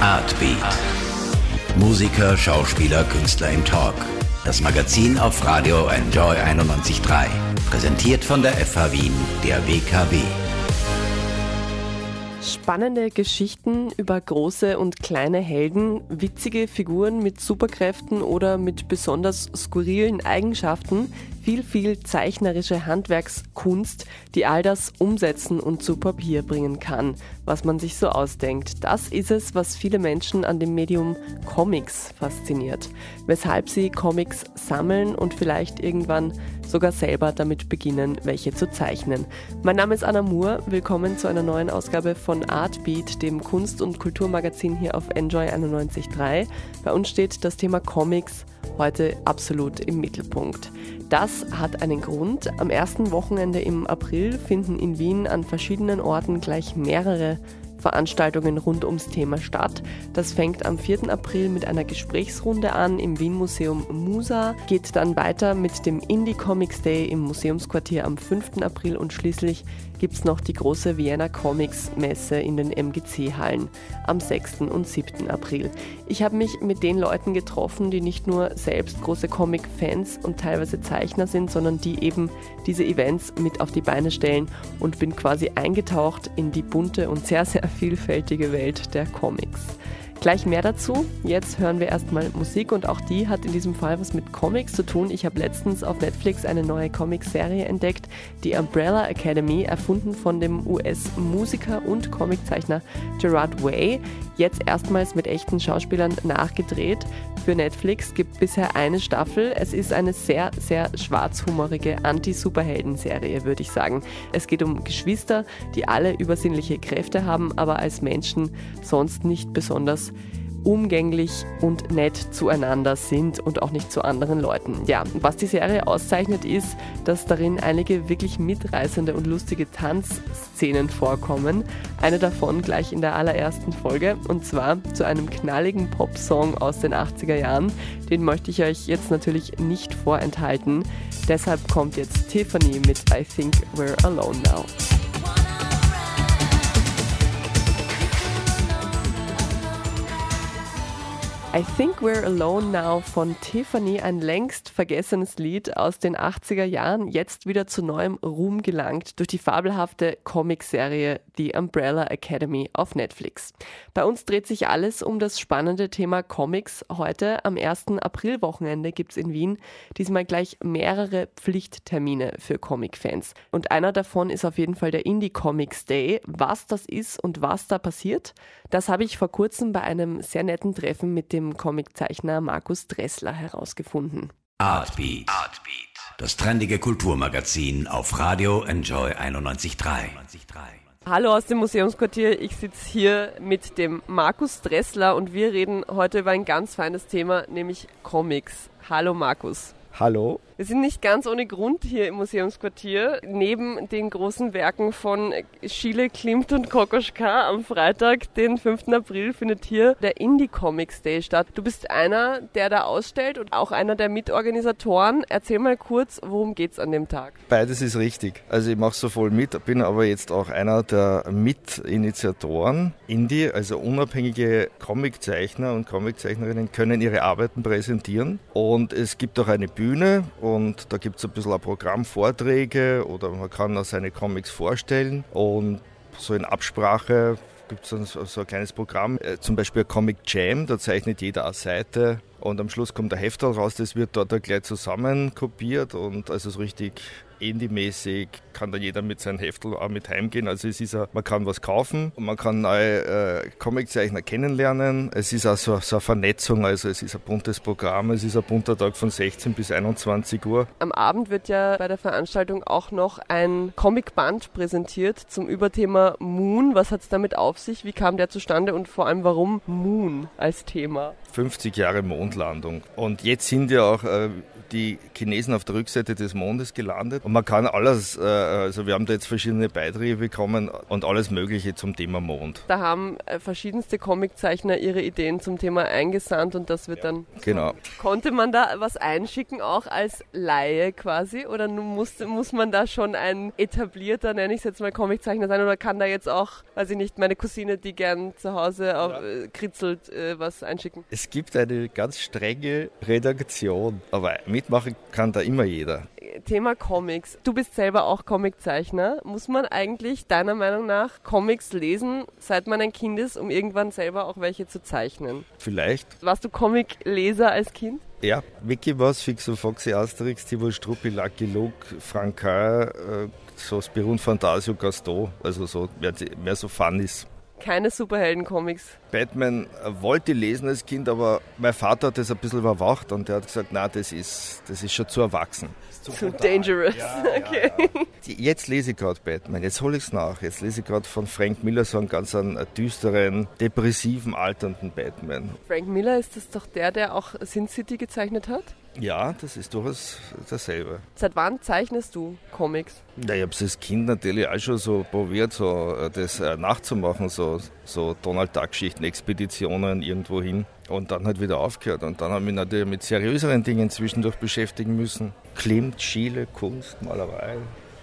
Artbeat. Musiker, Schauspieler, Künstler im Talk. Das Magazin auf Radio Enjoy 91.3. Präsentiert von der FH Wien, der WKW. Spannende Geschichten über große und kleine Helden, witzige Figuren mit Superkräften oder mit besonders skurrilen Eigenschaften, viel, viel zeichnerische Handwerkskunst, die all das umsetzen und zu Papier bringen kann, was man sich so ausdenkt. Das ist es, was viele Menschen an dem Medium Comics fasziniert, weshalb sie Comics sammeln und vielleicht irgendwann sogar selber damit beginnen, welche zu zeichnen. Mein Name ist Anna Moore, willkommen zu einer neuen Ausgabe von Artbeat, dem Kunst- und Kulturmagazin hier auf Enjoy 91.3. Bei uns steht das Thema Comics heute absolut im Mittelpunkt. Das hat einen Grund. Am ersten Wochenende im April finden in Wien an verschiedenen Orten gleich mehrere Veranstaltungen rund ums Thema statt. Das fängt am 4. April mit einer Gesprächsrunde an im Wien Museum Musa, geht dann weiter mit dem Indie Comics Day im Museumsquartier am 5. April und schließlich gibt es noch die große Vienna Comics Messe in den MGC-Hallen am 6. und 7. April. Ich habe mich mit den Leuten getroffen, die nicht nur selbst große Comic-Fans und teilweise Zeichner sind, sondern die eben diese Events mit auf die Beine stellen und bin quasi eingetaucht in die bunte und sehr, sehr vielfältige Welt der Comics. Gleich mehr dazu. Jetzt hören wir erstmal Musik und auch die hat in diesem Fall was mit Comics zu tun. Ich habe letztens auf Netflix eine neue Comic-Serie entdeckt, die Umbrella Academy, erfunden von dem US-Musiker und Comiczeichner Gerard Way. Jetzt erstmals mit echten Schauspielern nachgedreht. Für Netflix gibt bisher eine Staffel. Es ist eine sehr, sehr schwarzhumorige Anti-Superhelden-Serie, würde ich sagen. Es geht um Geschwister, die alle übersinnliche Kräfte haben, aber als Menschen sonst nicht besonders umgänglich und nett zueinander sind und auch nicht zu anderen Leuten. Ja, was die Serie auszeichnet ist, dass darin einige wirklich mitreißende und lustige Tanzszenen vorkommen. Eine davon gleich in der allerersten Folge und zwar zu einem knalligen Popsong aus den 80er Jahren. Den möchte ich euch jetzt natürlich nicht vorenthalten. Deshalb kommt jetzt Tiffany mit I Think We're Alone Now. I Think We're Alone Now von Tiffany, ein längst vergessenes Lied aus den 80er Jahren, jetzt wieder zu neuem Ruhm gelangt durch die fabelhafte Comicserie The Umbrella Academy auf Netflix. Bei uns dreht sich alles um das spannende Thema Comics. Heute am 1. Aprilwochenende gibt es in Wien diesmal gleich mehrere Pflichttermine für Comic-Fans. Und einer davon ist auf jeden Fall der Indie Comics Day. Was das ist und was da passiert, das habe ich vor kurzem bei einem sehr netten Treffen mit dem Comiczeichner Markus Dressler herausgefunden. Artbeat. Artbeat. Das trendige Kulturmagazin auf Radio Enjoy 91.3. Hallo aus dem Museumsquartier. Ich sitze hier mit dem Markus Dressler und wir reden heute über ein ganz feines Thema, nämlich Comics. Hallo Markus. Hallo. Wir sind nicht ganz ohne Grund hier im Museumsquartier. Neben den großen Werken von Schiele, Klimt und Kokoschka am Freitag, den 5. April, findet hier der Indie Comics Day statt. Du bist einer, der da ausstellt und auch einer der Mitorganisatoren. Erzähl mal kurz, worum geht's an dem Tag? Beides ist richtig. Also ich mache so voll mit, bin aber jetzt auch einer der Mitinitiatoren. Indie, also unabhängige Comiczeichner und Comiczeichnerinnen können ihre Arbeiten präsentieren und es gibt auch eine Bühne und da gibt es ein bisschen ein Programm, Vorträge oder man kann da seine Comics vorstellen. Und so in Absprache gibt es so, so ein kleines Programm, äh, zum Beispiel Comic Jam, da zeichnet jeder eine Seite. Und am Schluss kommt der Heftel raus, das wird dort gleich zusammen kopiert. Und also so richtig Indie-mäßig kann dann jeder mit seinem Heftel auch mit heimgehen. Also es ist auch, man kann was kaufen man kann neue äh, Comiczeichner kennenlernen. Es ist auch so, so, eine Vernetzung, also es ist ein buntes Programm, es ist ein bunter Tag von 16 bis 21 Uhr. Am Abend wird ja bei der Veranstaltung auch noch ein Comicband präsentiert zum Überthema Moon. Was hat es damit auf sich? Wie kam der zustande und vor allem warum Moon als Thema? 50 Jahre Mondlandung. Und jetzt sind ja auch äh, die Chinesen auf der Rückseite des Mondes gelandet Und man kann alles, äh, also wir haben da jetzt verschiedene Beiträge bekommen und alles Mögliche zum Thema Mond. Da haben äh, verschiedenste Comiczeichner ihre Ideen zum Thema eingesandt und das wird ja. dann. Genau. Konnte man da was einschicken, auch als Laie quasi? Oder muss, muss man da schon ein etablierter, nenne ich es jetzt mal, Comiczeichner sein? Oder kann da jetzt auch, weiß ich nicht, meine Cousine, die gern zu Hause auf, ja. äh, kritzelt, äh, was einschicken? Es gibt eine ganz strenge Redaktion, aber mitmachen kann da immer jeder. Thema Comics. Du bist selber auch Comiczeichner. Muss man eigentlich deiner Meinung nach Comics lesen, seit man ein Kind ist, um irgendwann selber auch welche zu zeichnen? Vielleicht. Warst du Comicleser als Kind? Ja, Mickey Mouse, Fixo Foxy, Asterix, Tibor Struppi, Lucky Luke, Frank äh, so Spirun Fantasio, Gaston, also so mehr, mehr so Funnies keine Superhelden-Comics. Batman wollte lesen als Kind, aber mein Vater hat das ein bisschen überwacht und der hat gesagt, na, das ist, das ist schon zu erwachsen. Zu, zu dangerous. Ja, okay. Ja, ja. Jetzt lese ich gerade Batman, jetzt hole ich es nach. Jetzt lese ich gerade von Frank Miller so einen ganz einen düsteren, depressiven, alternden Batman. Frank Miller ist das doch der, der auch Sin City gezeichnet hat? Ja, das ist durchaus dasselbe. Seit wann zeichnest du Comics? Ja, ich habe es als Kind natürlich auch schon so probiert, so äh, das äh, nachzumachen, so, so Donald Duck-Geschichten, Expeditionen irgendwo hin und dann halt wieder aufgehört. Und dann habe ich mich natürlich mit seriöseren Dingen zwischendurch beschäftigen müssen. Klimt, Schiele, Kunst, Malerei.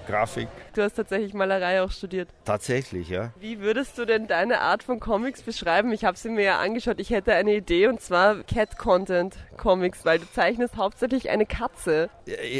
Grafik. Du hast tatsächlich Malerei auch studiert. Tatsächlich, ja. Wie würdest du denn deine Art von Comics beschreiben? Ich habe sie mir ja angeschaut. Ich hätte eine Idee und zwar Cat Content Comics, weil du zeichnest hauptsächlich eine Katze.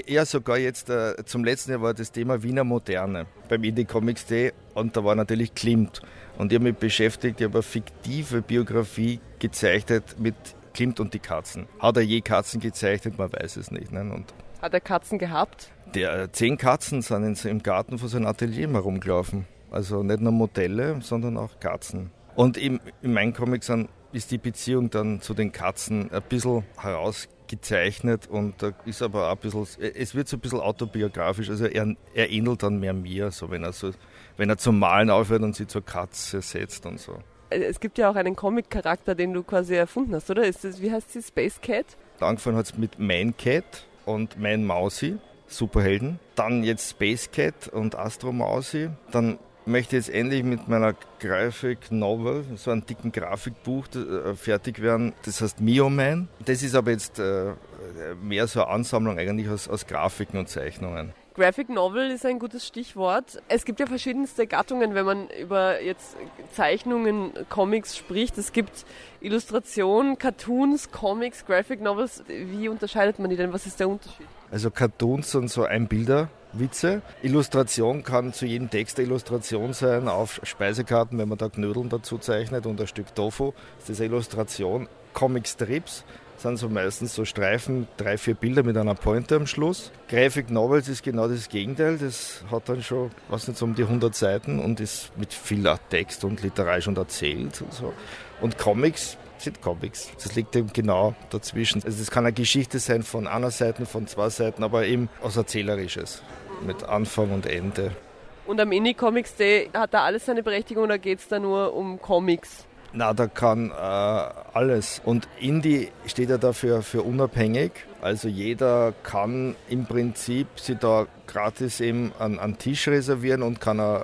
Ja, sogar jetzt äh, zum letzten Jahr war das Thema Wiener Moderne beim Indie Comics Day und da war natürlich Klimt. Und ich habe mich beschäftigt, ich habe eine fiktive Biografie gezeichnet mit Klimt und die Katzen. Hat er je Katzen gezeichnet? Man weiß es nicht. Ne? Und Hat er Katzen gehabt? Der, zehn Katzen sind im Garten von seinem Atelier mal rumgelaufen. Also nicht nur Modelle, sondern auch Katzen. Und im, in meinen Comics ist die Beziehung dann zu den Katzen ein bisschen herausgezeichnet und da ist aber auch ein bisschen, es wird so ein bisschen autobiografisch, also er, er ähnelt dann mehr mir, so wenn er so, wenn er zum Malen aufhört und sie zur Katze setzt und so. Es gibt ja auch einen Comic-Charakter, den du quasi erfunden hast, oder? Ist das, wie heißt sie, Space Cat? Angefangen hat es mit Man Cat und Man Mausi. Superhelden. Dann jetzt Space Cat und Astro Mausi. Dann möchte ich jetzt endlich mit meiner Graphic Novel, so einem dicken Grafikbuch, äh, fertig werden. Das heißt Mio Man. Das ist aber jetzt äh, mehr so eine Ansammlung eigentlich aus, aus Grafiken und Zeichnungen. Graphic Novel ist ein gutes Stichwort. Es gibt ja verschiedenste Gattungen, wenn man über jetzt Zeichnungen, Comics spricht. Es gibt Illustrationen, Cartoons, Comics, Graphic Novels. Wie unterscheidet man die denn? Was ist der Unterschied? Also Cartoons sind so Einbilder, Witze. Illustration kann zu jedem Text eine Illustration sein, auf Speisekarten, wenn man da Knödeln dazu zeichnet und ein Stück Tofu, ist das eine Illustration. Comic Strips sind so meistens so Streifen, drei, vier Bilder mit einer Pointe am Schluss. Graphic Novels ist genau das Gegenteil. Das hat dann schon, was nicht, so um die 100 Seiten und ist mit viel Text und literarisch und erzählt und so. Und Comics sind Comics. Das liegt eben genau dazwischen. Also das kann eine Geschichte sein von einer Seite, von zwei Seiten, aber eben was Erzählerisches mit Anfang und Ende. Und am Indie Comics Day hat da alles seine Berechtigung oder geht es da nur um Comics? Na, da kann äh, alles. Und Indie steht ja dafür für unabhängig. Also jeder kann im Prinzip sich da gratis eben einen, einen Tisch reservieren und kann äh,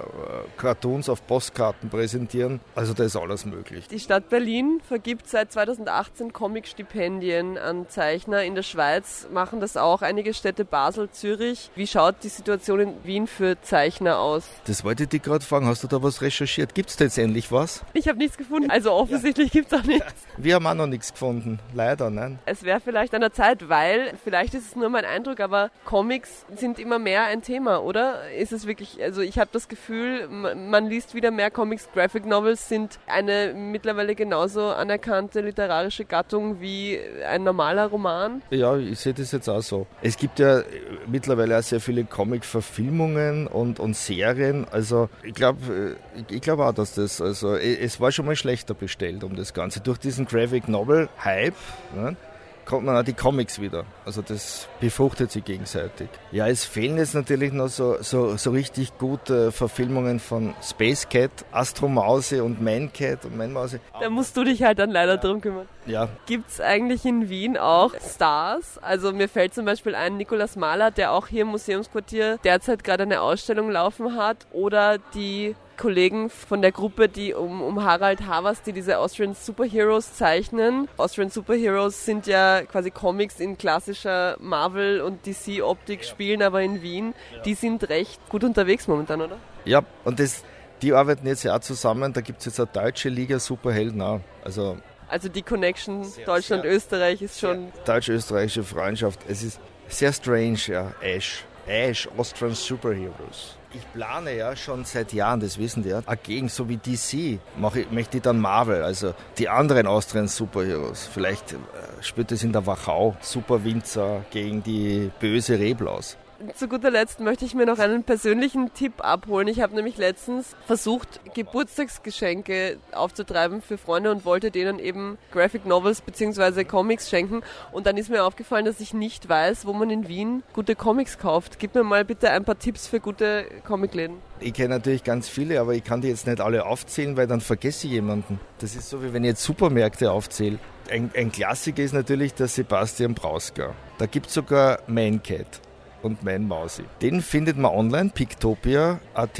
Cartoons auf Postkarten präsentieren. Also da ist alles möglich. Die Stadt Berlin vergibt seit 2018 Comic-Stipendien an Zeichner. In der Schweiz machen das auch einige Städte, Basel, Zürich. Wie schaut die Situation in Wien für Zeichner aus? Das wollte ich dich gerade fragen. Hast du da was recherchiert? Gibt es da jetzt endlich was? Ich habe nichts gefunden. Also offensichtlich ja. gibt es auch nichts. Wir haben auch noch nichts gefunden. Leider, nein. Es wäre vielleicht an der Zeit, weil, vielleicht ist es nur mein Eindruck, aber Comics sind immer mehr ein Thema, oder? Ist es wirklich, also ich habe das Gefühl, man liest wieder mehr Comics, Graphic Novels sind eine mittlerweile genauso anerkannte literarische Gattung wie ein normaler Roman. Ja, ich sehe das jetzt auch so. Es gibt ja mittlerweile auch sehr viele Comic-Verfilmungen und, und Serien. Also ich glaube ich, ich glaube auch, dass das, also es war schon mal schlechter bestellt um das Ganze. Durch diesen Graphic Novel-Hype ne, kommt man auch die Comics wieder. Also das befruchtet sich gegenseitig. Ja, es fehlen jetzt natürlich noch so, so, so richtig gute Verfilmungen von Space Cat, Astro Mause und Man Cat und Man Mause. Da musst du dich halt dann leider drum kümmern. Ja. Gibt es eigentlich in Wien auch Stars? Also mir fällt zum Beispiel ein Nikolaus Mahler, der auch hier im Museumsquartier derzeit gerade eine Ausstellung laufen hat. Oder die Kollegen von der Gruppe, die um, um Harald Havers, die diese Austrian Superheroes zeichnen. Austrian Superheroes sind ja quasi Comics in klassischer Marvel- und DC-Optik, spielen aber in Wien. Die sind recht gut unterwegs momentan, oder? Ja, und das, die arbeiten jetzt ja auch zusammen. Da gibt es jetzt eine deutsche Liga Superhelden auch. Also also die Connection Deutschland-Österreich ist schon. Deutsch-österreichische Freundschaft. Es ist sehr strange, ja. Ash. Ash, Austrian Superheroes. Ich plane ja schon seit Jahren, das wissen die ja, gegen so wie DC mache ich, möchte ich dann Marvel, also die anderen Austrian Superheroes. Vielleicht äh, spielt es in der Wachau. Super Winzer gegen die böse Reblaus zu guter Letzt möchte ich mir noch einen persönlichen Tipp abholen. Ich habe nämlich letztens versucht, Geburtstagsgeschenke aufzutreiben für Freunde und wollte denen eben Graphic Novels bzw. Comics schenken. Und dann ist mir aufgefallen, dass ich nicht weiß, wo man in Wien gute Comics kauft. Gib mir mal bitte ein paar Tipps für gute Comicläden. Ich kenne natürlich ganz viele, aber ich kann die jetzt nicht alle aufzählen, weil dann vergesse ich jemanden. Das ist so, wie wenn ich jetzt Supermärkte aufzähle. Ein, ein Klassiker ist natürlich der Sebastian Brausker. Da gibt es sogar Man Cat und mein Mausi. Den findet man online, pictopia.at.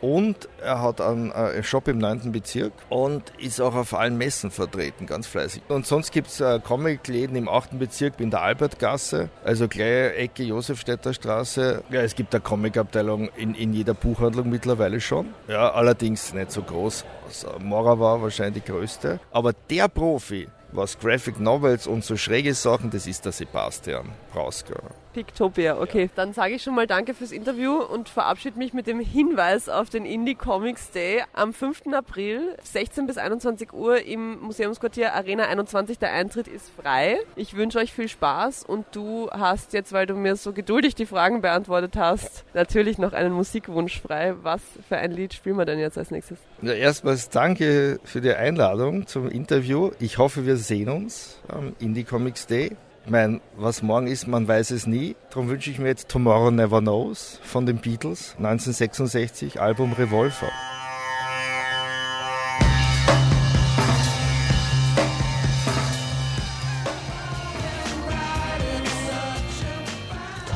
Und er hat einen äh, Shop im 9. Bezirk und ist auch auf allen Messen vertreten, ganz fleißig. Und sonst gibt es äh, Comic-Läden im 8. Bezirk in der Albertgasse, also gleich Ecke Josefstädter Straße. Ja, es gibt eine Comic-Abteilung in, in jeder Buchhandlung mittlerweile schon. Ja, allerdings nicht so groß. Also Mora war wahrscheinlich die größte. Aber der Profi, was Graphic Novels und so schräge Sachen, das ist der Sebastian Brausker. Pictopia, okay. Dann sage ich schon mal danke fürs Interview und verabschiede mich mit dem Hinweis auf den Indie Comics Day am 5. April, 16 bis 21 Uhr im Museumsquartier Arena 21. Der Eintritt ist frei. Ich wünsche euch viel Spaß und du hast jetzt, weil du mir so geduldig die Fragen beantwortet hast, natürlich noch einen Musikwunsch frei. Was für ein Lied spielen wir denn jetzt als nächstes? Ja, erstmals danke für die Einladung zum Interview. Ich hoffe, wir sehen uns am Indie Comics Day. Meine, was morgen ist, man weiß es nie. Darum wünsche ich mir jetzt Tomorrow Never Knows von den Beatles, 1966, Album Revolver.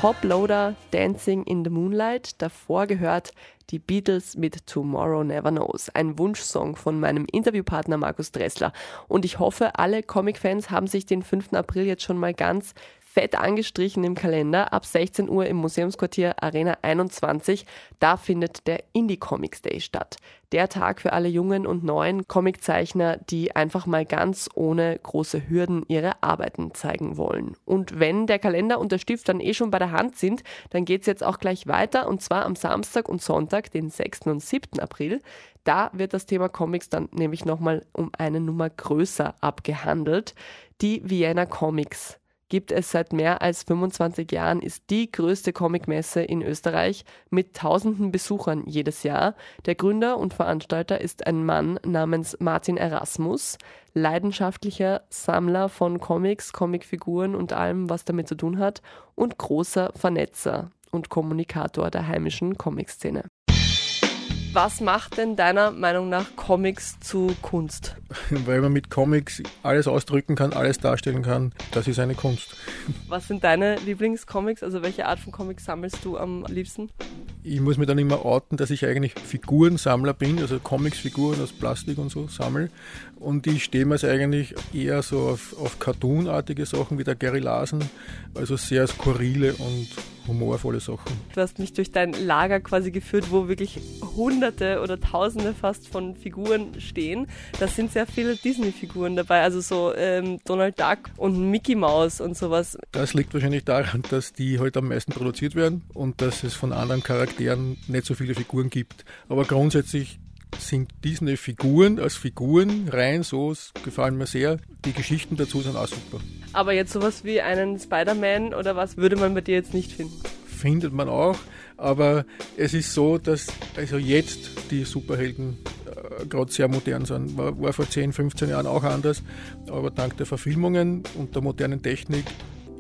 Toploader Dancing in the Moonlight. Davor gehört die Beatles mit Tomorrow Never Knows, ein Wunschsong von meinem Interviewpartner Markus Dressler. Und ich hoffe, alle Comic-Fans haben sich den 5. April jetzt schon mal ganz fett angestrichen im Kalender. Ab 16 Uhr im Museumsquartier Arena 21. Da findet der Indie Comics Day statt. Der Tag für alle jungen und neuen Comiczeichner, die einfach mal ganz ohne große Hürden ihre Arbeiten zeigen wollen. Und wenn der Kalender und der Stift dann eh schon bei der Hand sind, dann geht es jetzt auch gleich weiter und zwar am Samstag und Sonntag, den 6. und 7. April. Da wird das Thema Comics dann nämlich nochmal um eine Nummer größer abgehandelt. Die Vienna Comics gibt es seit mehr als 25 Jahren, ist die größte Comicmesse in Österreich mit tausenden Besuchern jedes Jahr. Der Gründer und Veranstalter ist ein Mann namens Martin Erasmus, leidenschaftlicher Sammler von Comics, Comicfiguren und allem, was damit zu tun hat und großer Vernetzer und Kommunikator der heimischen Comic-Szene. Was macht denn deiner Meinung nach Comics zu Kunst? Weil man mit Comics alles ausdrücken kann, alles darstellen kann. Das ist eine Kunst. Was sind deine Lieblingscomics? Also welche Art von Comics sammelst du am liebsten? Ich muss mir dann immer outen, dass ich eigentlich Figurensammler bin, also Comics-Figuren aus Plastik und so sammle. Und ich stehe mir eigentlich eher so auf, auf Cartoon-artige Sachen wie der Gary Larsen, also sehr skurrile und humorvolle Sachen. Du hast mich durch dein Lager quasi geführt, wo wirklich hunderte oder tausende fast von Figuren stehen. Da sind sehr viele Disney-Figuren dabei, also so ähm, Donald Duck und Mickey Mouse und sowas. Das liegt wahrscheinlich daran, dass die heute halt am meisten produziert werden und dass es von anderen Charakteren nicht so viele Figuren gibt. Aber grundsätzlich sind Disney-Figuren als Figuren rein, so gefallen mir sehr. Die Geschichten dazu sind auch super. Aber jetzt sowas wie einen Spider-Man oder was würde man bei dir jetzt nicht finden? Findet man auch, aber es ist so, dass also jetzt die Superhelden gerade sehr modern sind. War, war vor 10, 15 Jahren auch anders, aber dank der Verfilmungen und der modernen Technik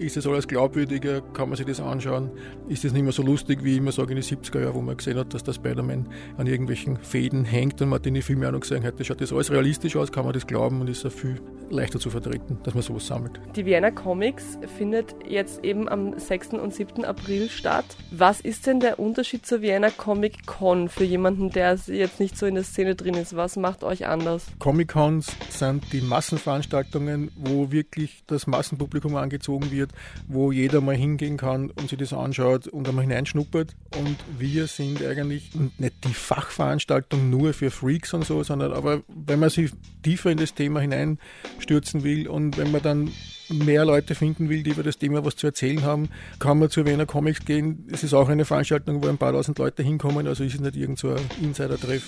ist das alles glaubwürdiger? Kann man sich das anschauen? Ist das nicht mehr so lustig, wie ich immer sage in den 70er Jahren, wo man gesehen hat, dass der Spider-Man an irgendwelchen Fäden hängt und man hat in den Filmen auch noch gesehen hat, schaut das alles realistisch aus, kann man das glauben und ist auch viel leichter zu vertreten, dass man sowas sammelt. Die Vienna Comics findet jetzt eben am 6. und 7. April statt. Was ist denn der Unterschied zur Vienna Comic Con für jemanden, der jetzt nicht so in der Szene drin ist? Was macht euch anders? Comic Cons sind die Massenveranstaltungen, wo wirklich das Massenpublikum angezogen wird wo jeder mal hingehen kann und sich das anschaut und einmal hineinschnuppert. Und wir sind eigentlich nicht die Fachveranstaltung nur für Freaks und so, sondern aber wenn man sich tiefer in das Thema hineinstürzen will und wenn man dann mehr Leute finden will, die über das Thema was zu erzählen haben, kann man zu Wiener Comics gehen. Es ist auch eine Veranstaltung, wo ein paar tausend Leute hinkommen, also ist es nicht irgend so ein Insider-Treff.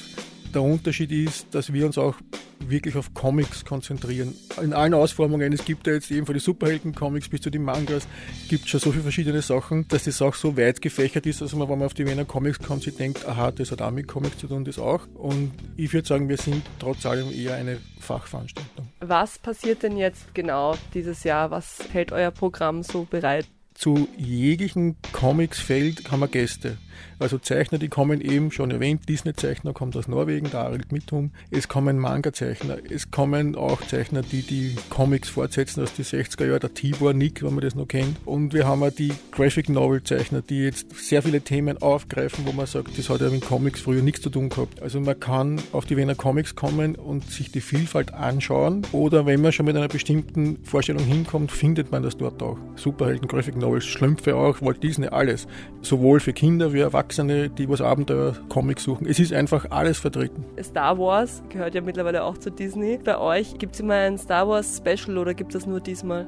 Der Unterschied ist, dass wir uns auch wirklich auf Comics konzentrieren. In allen Ausformungen, es gibt ja jetzt eben von den Superhelden-Comics bis zu den Mangas, gibt es schon so viele verschiedene Sachen, dass das auch so weit gefächert ist, dass man, wenn man auf die Wiener Comics kommt, sich denkt, aha, das hat auch mit Comics zu tun, das auch. Und ich würde sagen, wir sind trotz allem eher eine Fachveranstaltung. Was passiert denn jetzt genau dieses Jahr? Was hält euer Programm so bereit? Zu jeglichen Comics-Feld haben wir Gäste. Also Zeichner, die kommen eben, schon erwähnt, Disney-Zeichner kommt aus Norwegen, der Arild Mithum. Es kommen Manga-Zeichner, es kommen auch Zeichner, die die Comics fortsetzen aus den 60er Jahren, der Tibor Nick, wenn man das noch kennt. Und wir haben auch die Graphic Novel-Zeichner, die jetzt sehr viele Themen aufgreifen, wo man sagt, das hat ja mit Comics früher nichts zu tun gehabt. Also man kann auf die Wiener Comics kommen und sich die Vielfalt anschauen oder wenn man schon mit einer bestimmten Vorstellung hinkommt, findet man das dort auch. Superhelden, Graphic Novels, Schlümpfe auch, Walt Disney, alles. Sowohl für Kinder wie Erwachsene die was Abenteuer-Comics suchen. Es ist einfach alles vertreten. Star Wars gehört ja mittlerweile auch zu Disney. Bei euch gibt es immer ein Star Wars Special oder gibt es nur diesmal?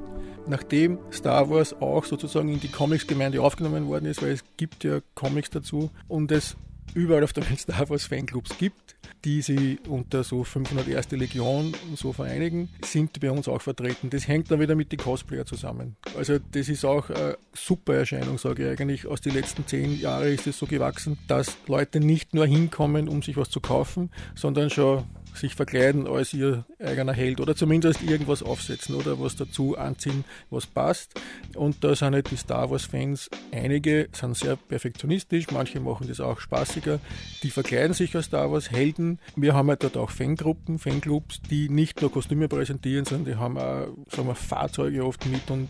Nachdem Star Wars auch sozusagen in die Comics-Gemeinde aufgenommen worden ist, weil es gibt ja Comics dazu und es überall auf der Welt Star Wars Fanclubs gibt, die sie unter so 501. Legion und so vereinigen, sind bei uns auch vertreten. Das hängt dann wieder mit den Cosplayer zusammen. Also das ist auch eine super Erscheinung, sage ich eigentlich. Aus den letzten zehn Jahren ist es so gewachsen, dass Leute nicht nur hinkommen, um sich was zu kaufen, sondern schon sich verkleiden als ihr eigener Held oder zumindest irgendwas aufsetzen oder was dazu anziehen, was passt. Und da sind halt die Star Wars-Fans, einige sind sehr perfektionistisch, manche machen das auch spaßiger, die verkleiden sich als Star Wars-Helden. Wir haben halt dort auch Fangruppen, Fanclubs, die nicht nur Kostüme präsentieren, sondern die haben auch sagen wir, Fahrzeuge oft mit und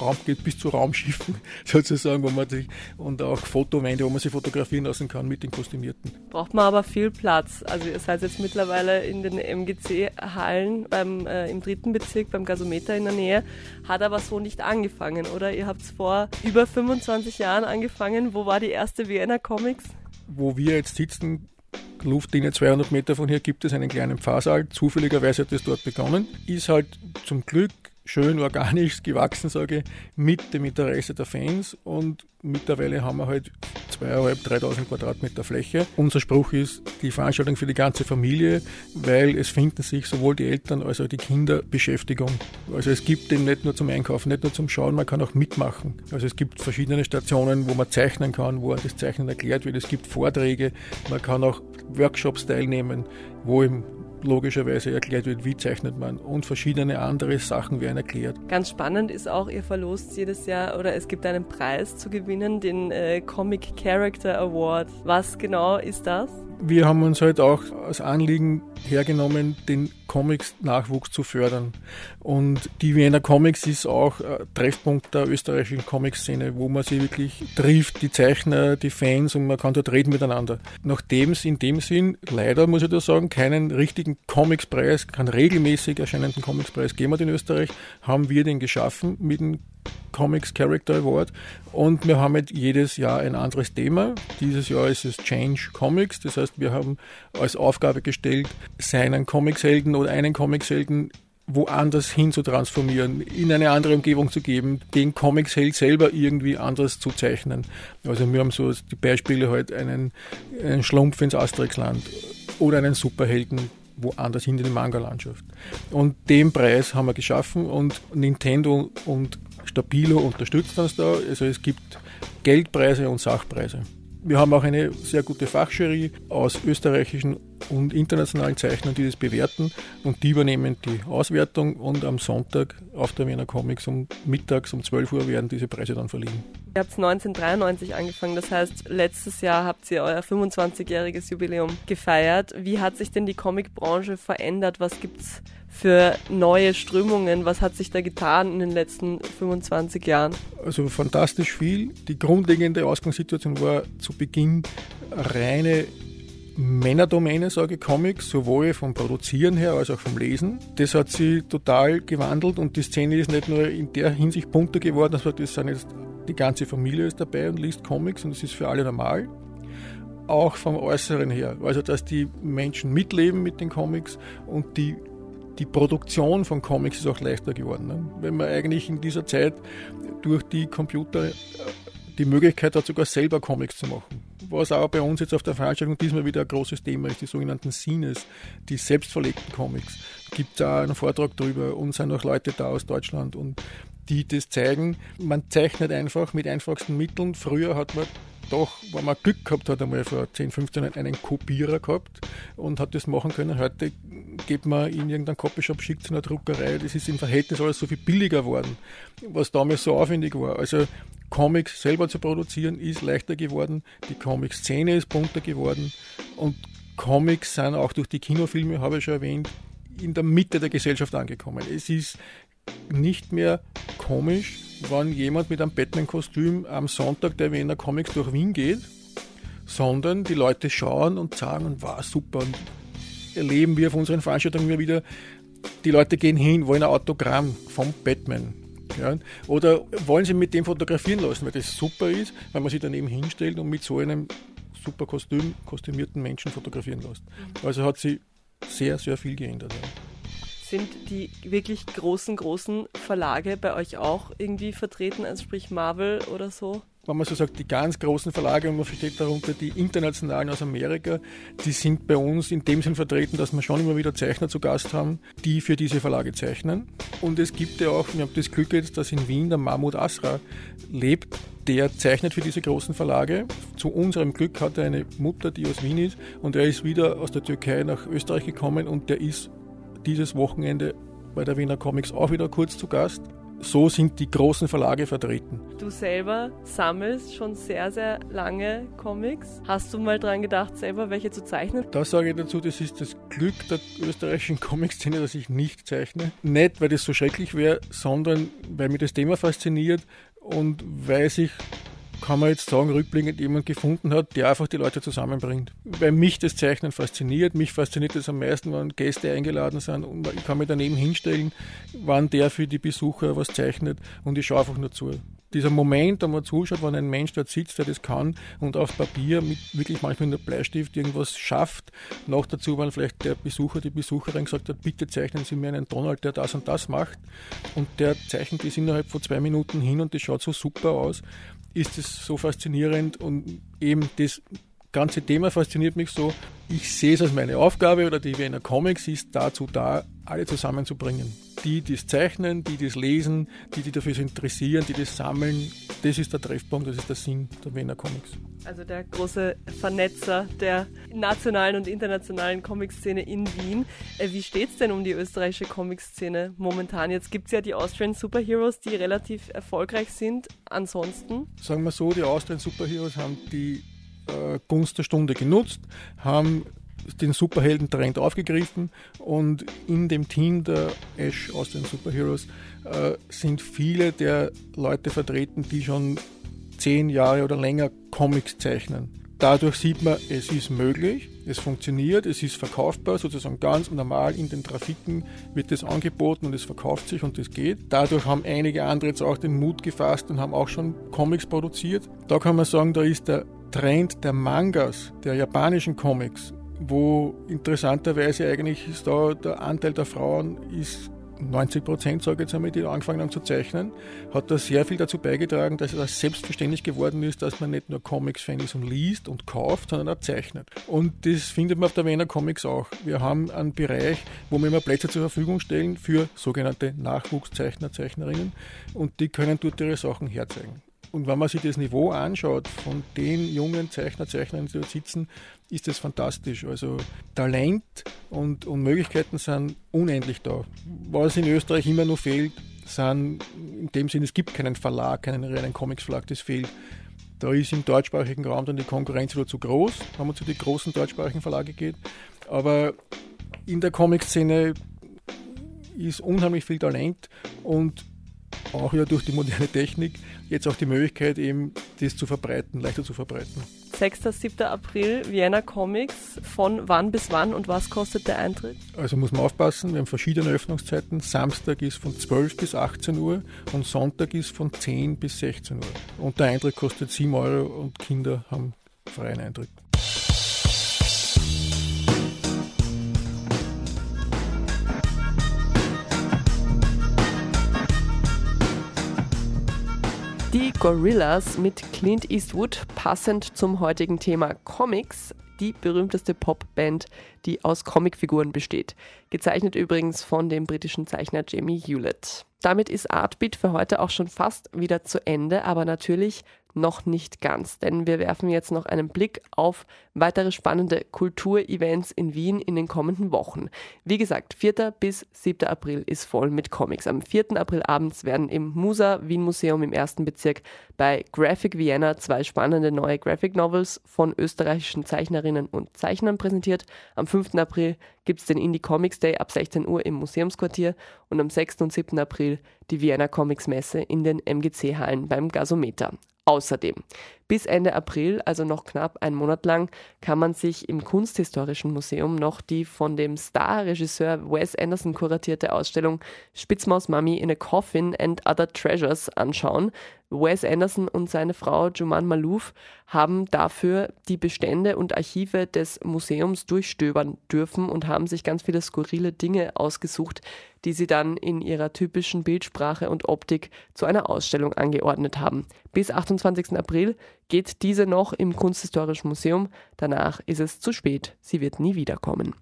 Raum geht bis zu Raumschiffen sozusagen, wo man sich und auch Fotowände, wo man sich fotografieren lassen kann mit den Kostümierten. Braucht man aber viel Platz. Also ihr seid jetzt mittlerweile in den MGC-Hallen äh, im dritten Bezirk beim Gasometer in der Nähe, hat aber so nicht angefangen, oder? Ihr habt es vor über 25 Jahren angefangen. Wo war die erste Vienna Comics? Wo wir jetzt sitzen, Luftlinie 200 Meter von hier gibt es einen kleinen Pfarrsaal. Zufälligerweise hat es dort begonnen. Ist halt zum Glück schön organisch gewachsen, sage ich, mit dem Interesse der Fans und mittlerweile haben wir halt zweieinhalb, 3000 Quadratmeter Fläche. Unser Spruch ist die Veranstaltung für die ganze Familie, weil es finden sich sowohl die Eltern als auch die Kinder Beschäftigung. Also es gibt eben nicht nur zum Einkaufen, nicht nur zum Schauen, man kann auch mitmachen. Also es gibt verschiedene Stationen, wo man zeichnen kann, wo das Zeichnen erklärt wird. Es gibt Vorträge, man kann auch Workshops teilnehmen, wo im logischerweise erklärt wird, wie zeichnet man und verschiedene andere Sachen werden erklärt. Ganz spannend ist auch, ihr verlost jedes Jahr oder es gibt einen Preis zu gewinnen, den äh, Comic Character Award. Was genau ist das? Wir haben uns halt auch als Anliegen hergenommen, den Comics-Nachwuchs zu fördern. Und die Wiener Comics ist auch Treffpunkt der österreichischen Comic-Szene, wo man sich wirklich trifft, die Zeichner, die Fans und man kann dort reden miteinander. Nachdem es in dem Sinn, leider muss ich da sagen, keinen richtigen Comics-Preis, keinen regelmäßig erscheinenden Comics-Preis geben hat in Österreich, haben wir den geschaffen mit dem Comics Character Award und wir haben jetzt jedes Jahr ein anderes Thema. Dieses Jahr ist es Change Comics, das heißt, wir haben als Aufgabe gestellt, seinen Comicshelden oder einen Comicshelden woanders hin zu transformieren, in eine andere Umgebung zu geben, den Comicsheld selber irgendwie anders zu zeichnen. Also wir haben so die Beispiele halt einen, einen Schlumpf ins Asterixland oder einen Superhelden woanders hin in die Manga-Landschaft. Und den Preis haben wir geschaffen und Nintendo und Stabilo unterstützt uns da. Also es gibt Geldpreise und Sachpreise. Wir haben auch eine sehr gute Fachjury aus österreichischen und internationalen Zeichnern, die das bewerten und die übernehmen die Auswertung und am Sonntag auf der Wiener Comics um mittags um 12 Uhr werden diese Preise dann verliehen. Ihr habt 1993 angefangen, das heißt, letztes Jahr habt ihr euer 25-jähriges Jubiläum gefeiert. Wie hat sich denn die Comicbranche verändert? Was gibt es für neue Strömungen? Was hat sich da getan in den letzten 25 Jahren? Also fantastisch viel. Die grundlegende Ausgangssituation war zu Beginn reine Männerdomäne, sage ich, Comics, sowohl vom Produzieren her als auch vom Lesen. Das hat sich total gewandelt und die Szene ist nicht nur in der Hinsicht bunter geworden, dass das sind jetzt die ganze Familie ist dabei und liest Comics und das ist für alle normal. Auch vom Äußeren her, also dass die Menschen mitleben mit den Comics und die die Produktion von Comics ist auch leichter geworden. Ne? Wenn man eigentlich in dieser Zeit durch die Computer äh, die Möglichkeit hat, sogar selber Comics zu machen. Was auch bei uns jetzt auf der Veranstaltung diesmal wieder ein großes Thema ist, die sogenannten Scenes, die selbstverlegten Comics. Gibt auch einen Vortrag darüber und sind auch Leute da aus Deutschland und die das zeigen. Man zeichnet einfach mit einfachsten Mitteln. Früher hat man doch, wenn man Glück gehabt hat, einmal vor 10, 15 Jahren einen Kopierer gehabt und hat das machen können. Heute geht man in irgendeinen Copyshop, schickt zu einer Druckerei. Das ist im Verhältnis alles so viel billiger geworden, was damals so aufwendig war. Also Comics selber zu produzieren ist leichter geworden, die Comic-Szene ist bunter geworden und Comics sind auch durch die Kinofilme, habe ich schon erwähnt, in der Mitte der Gesellschaft angekommen. Es ist nicht mehr komisch, wenn jemand mit einem Batman-Kostüm am Sonntag der Wiener Comics durch Wien geht, sondern die Leute schauen und sagen, war wow, super. Und erleben wir auf unseren Veranstaltungen wieder, die Leute gehen hin, wollen ein Autogramm vom Batman. Ja, oder wollen sie mit dem fotografieren lassen, weil das super ist, weil man sich daneben hinstellt und mit so einem super Kostüm, kostümierten Menschen fotografieren lässt. Also hat sich sehr, sehr viel geändert. Ja. Sind die wirklich großen, großen Verlage bei euch auch irgendwie vertreten, also sprich Marvel oder so? Wenn man so sagt, die ganz großen Verlage und man versteht darunter die internationalen aus Amerika, die sind bei uns in dem Sinn vertreten, dass wir schon immer wieder Zeichner zu Gast haben, die für diese Verlage zeichnen. Und es gibt ja auch, wir haben das Glück jetzt, dass in Wien der Mahmoud Asra lebt, der zeichnet für diese großen Verlage. Zu unserem Glück hat er eine Mutter, die aus Wien ist und er ist wieder aus der Türkei nach Österreich gekommen und der ist dieses Wochenende bei der Wiener Comics auch wieder kurz zu Gast. So sind die großen Verlage vertreten. Du selber sammelst schon sehr, sehr lange Comics. Hast du mal dran gedacht, selber welche zu zeichnen? Da sage ich dazu, das ist das Glück der österreichischen Comic-Szene, dass ich nicht zeichne. Nicht, weil das so schrecklich wäre, sondern weil mich das Thema fasziniert und weil sich kann man jetzt sagen, rückblickend jemand gefunden hat, der einfach die Leute zusammenbringt. Weil mich das Zeichnen fasziniert, mich fasziniert es am meisten, wenn Gäste eingeladen sind und ich kann mich daneben hinstellen, wann der für die Besucher was zeichnet und ich schaue einfach nur zu. Dieser Moment, da man zuschaut, wenn ein Mensch dort sitzt, der das kann und auf Papier mit wirklich manchmal mit einem Bleistift irgendwas schafft, noch dazu, wenn vielleicht der Besucher, die Besucherin gesagt hat, bitte zeichnen Sie mir einen Donald, der das und das macht und der zeichnet das innerhalb von zwei Minuten hin und das schaut so super aus, ist es so faszinierend und eben das ganze Thema fasziniert mich so. Ich sehe es als meine Aufgabe oder die Wiener Comics ist dazu da, alle zusammenzubringen. Die, die es zeichnen, die, die es lesen, die, die dafür interessieren, die das sammeln. Das ist der Treffpunkt, das ist der Sinn der Wiener Comics. Also der große Vernetzer der nationalen und internationalen Comic-Szene in Wien. Äh, wie steht es denn um die österreichische Comic-Szene momentan? Jetzt gibt es ja die Austrian Superheroes, die relativ erfolgreich sind. Ansonsten? Sagen wir so, die Austrian Superheroes haben die äh, Gunst der Stunde genutzt, haben den Superhelden-Trend aufgegriffen und in dem Team der Ash aus den Superheroes äh, sind viele der Leute vertreten, die schon zehn Jahre oder länger Comics zeichnen. Dadurch sieht man, es ist möglich, es funktioniert, es ist verkaufbar, sozusagen ganz normal in den Trafiken wird es angeboten und es verkauft sich und es geht. Dadurch haben einige andere jetzt auch den Mut gefasst und haben auch schon Comics produziert. Da kann man sagen, da ist der Trend der Mangas, der japanischen Comics, wo interessanterweise eigentlich ist da der Anteil der Frauen ist 90 Prozent, sage ich jetzt einmal, die angefangen haben zu zeichnen, hat da sehr viel dazu beigetragen, dass es selbstverständlich geworden ist, dass man nicht nur Comics-Fan ist und liest und kauft, sondern auch zeichnet. Und das findet man auf der Wiener Comics auch. Wir haben einen Bereich, wo wir immer Plätze zur Verfügung stellen für sogenannte Nachwuchszeichner, Zeichnerinnen und die können dort ihre Sachen herzeigen. Und wenn man sich das Niveau anschaut von den jungen Zeichner, Zeichnerinnen, die dort sitzen, ist das fantastisch. Also Talent und, und Möglichkeiten sind unendlich da. Was in Österreich immer noch fehlt, sind in dem Sinne, es gibt keinen Verlag, keinen reinen Comics-Verlag, das fehlt. Da ist im deutschsprachigen Raum dann die Konkurrenz wieder zu groß, wenn man zu den großen deutschsprachigen Verlage geht. Aber in der Comic-Szene ist unheimlich viel Talent und auch ja durch die moderne Technik jetzt auch die Möglichkeit, eben das zu verbreiten, leichter zu verbreiten. 6. 7. April, Vienna Comics. Von wann bis wann und was kostet der Eintritt? Also muss man aufpassen, wir haben verschiedene Öffnungszeiten. Samstag ist von 12 bis 18 Uhr und Sonntag ist von 10 bis 16 Uhr. Und der Eintritt kostet 7 Euro und Kinder haben freien Eintritt. Gorillas mit Clint Eastwood, passend zum heutigen Thema Comics, die berühmteste Popband, die aus Comicfiguren besteht. Gezeichnet übrigens von dem britischen Zeichner Jamie Hewlett. Damit ist Artbeat für heute auch schon fast wieder zu Ende, aber natürlich noch nicht ganz, denn wir werfen jetzt noch einen Blick auf weitere spannende Kulturevents in Wien in den kommenden Wochen. Wie gesagt, 4. bis 7. April ist voll mit Comics. Am 4. April abends werden im Musa Wien Museum im ersten Bezirk bei Graphic Vienna zwei spannende neue Graphic Novels von österreichischen Zeichnerinnen und Zeichnern präsentiert. Am 5. April gibt es den Indie Comics Day ab 16 Uhr im Museumsquartier und am 6. und 7. April die Vienna Comics Messe in den MGC-Hallen beim Gasometer. Außerdem, bis Ende April, also noch knapp einen Monat lang, kann man sich im Kunsthistorischen Museum noch die von dem Star-Regisseur Wes Anderson kuratierte Ausstellung Spitzmaus Mummy in a Coffin and Other Treasures anschauen. Wes Anderson und seine Frau Juman Malouf haben dafür die Bestände und Archive des Museums durchstöbern dürfen und haben sich ganz viele skurrile Dinge ausgesucht, die sie dann in ihrer typischen Bildsprache und Optik zu einer Ausstellung angeordnet haben. Bis 28. April geht diese noch im Kunsthistorischen Museum, danach ist es zu spät, sie wird nie wiederkommen.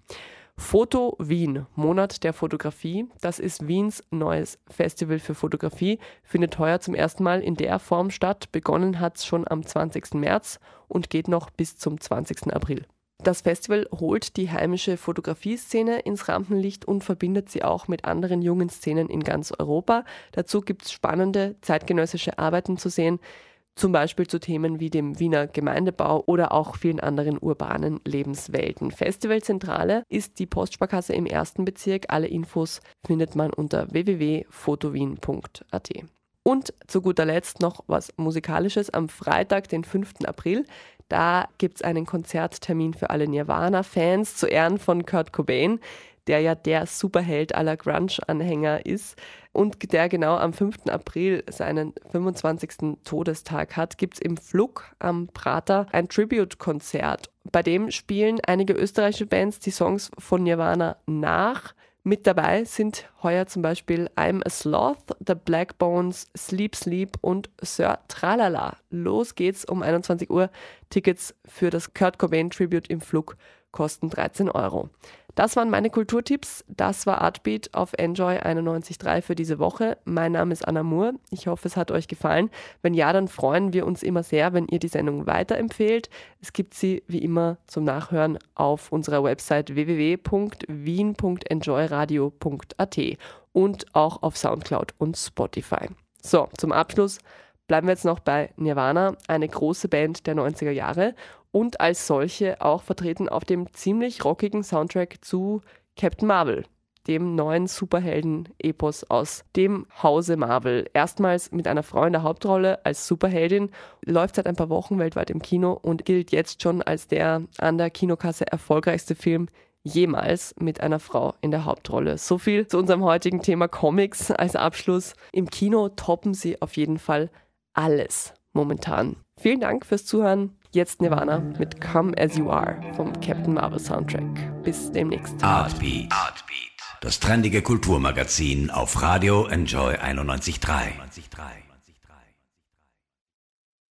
Foto Wien, Monat der Fotografie. Das ist Wiens neues Festival für Fotografie, findet heuer zum ersten Mal in der Form statt. Begonnen hat es schon am 20. März und geht noch bis zum 20. April. Das Festival holt die heimische Fotografie-Szene ins Rampenlicht und verbindet sie auch mit anderen jungen Szenen in ganz Europa. Dazu gibt es spannende zeitgenössische Arbeiten zu sehen, zum Beispiel zu Themen wie dem Wiener Gemeindebau oder auch vielen anderen urbanen Lebenswelten. Festivalzentrale ist die Postsparkasse im ersten Bezirk. Alle Infos findet man unter www.fotowien.at. Und zu guter Letzt noch was Musikalisches. Am Freitag, den 5. April, da gibt es einen Konzerttermin für alle Nirvana-Fans zu Ehren von Kurt Cobain der ja der Superheld aller Grunge-Anhänger ist und der genau am 5. April seinen 25. Todestag hat, gibt es im Flug am Prater ein Tribute-Konzert. Bei dem spielen einige österreichische Bands die Songs von Nirvana nach. Mit dabei sind heuer zum Beispiel I'm a Sloth, The Black Bones, Sleep Sleep und Sir Tralala. Los geht's um 21 Uhr. Tickets für das Kurt Cobain Tribute im Flug kosten 13 Euro. Das waren meine Kulturtipps. Das war Artbeat auf Enjoy 91.3 für diese Woche. Mein Name ist Anna Moore. Ich hoffe, es hat euch gefallen. Wenn ja, dann freuen wir uns immer sehr, wenn ihr die Sendung weiterempfehlt. Es gibt sie wie immer zum Nachhören auf unserer Website www.wien.enjoyradio.at und auch auf Soundcloud und Spotify. So, zum Abschluss bleiben wir jetzt noch bei Nirvana, eine große Band der 90er Jahre und als solche auch vertreten auf dem ziemlich rockigen Soundtrack zu Captain Marvel, dem neuen Superhelden-Epos aus dem Hause Marvel. Erstmals mit einer Frau in der Hauptrolle als Superheldin, läuft seit ein paar Wochen weltweit im Kino und gilt jetzt schon als der an der Kinokasse erfolgreichste Film jemals mit einer Frau in der Hauptrolle. So viel zu unserem heutigen Thema Comics als Abschluss. Im Kino toppen sie auf jeden Fall alles momentan. Vielen Dank fürs Zuhören. Jetzt Nirvana mit Come As You Are vom Captain Marvel Soundtrack. Bis demnächst. Artbeat. Artbeat. Das trendige Kulturmagazin auf Radio Enjoy 91.3.